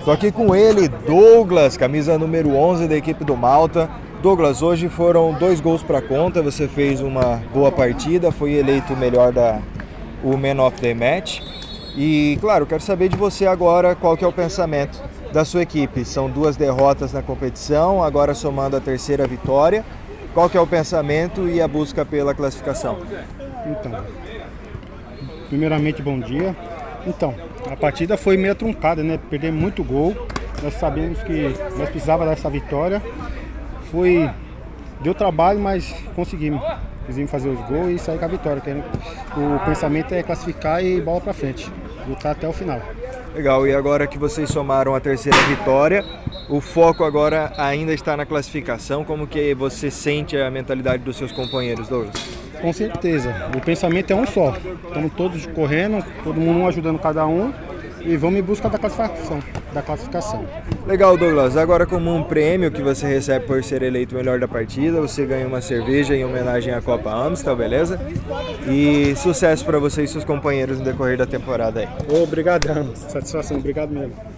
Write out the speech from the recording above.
Estou aqui com ele, Douglas, camisa número 11 da equipe do Malta. Douglas, hoje foram dois gols para conta, você fez uma boa partida, foi eleito o melhor da o Man of the Match. E claro, quero saber de você agora qual que é o pensamento da sua equipe. São duas derrotas na competição, agora somando a terceira vitória. Qual que é o pensamento e a busca pela classificação? Então, primeiramente bom dia. Então, a partida foi meio truncada, né? Perdemos muito gol. Nós sabemos que nós precisava dessa vitória. Foi deu trabalho, mas conseguimos. Conseguimos fazer os gols e sair com a vitória. O pensamento é classificar e bola para frente, lutar até o final. Legal, e agora que vocês somaram a terceira vitória, o foco agora ainda está na classificação. Como que você sente a mentalidade dos seus companheiros, Douglas? Com certeza. O pensamento é um só. Estamos todos correndo, todo mundo um ajudando cada um e vamos em busca da classificação. Da classificação. Legal, Douglas. Agora, como um prêmio que você recebe por ser eleito o melhor da partida, você ganha uma cerveja em homenagem à Copa Amstel, beleza? E sucesso para você e seus companheiros no decorrer da temporada aí. Obrigadão. Satisfação. Obrigado mesmo.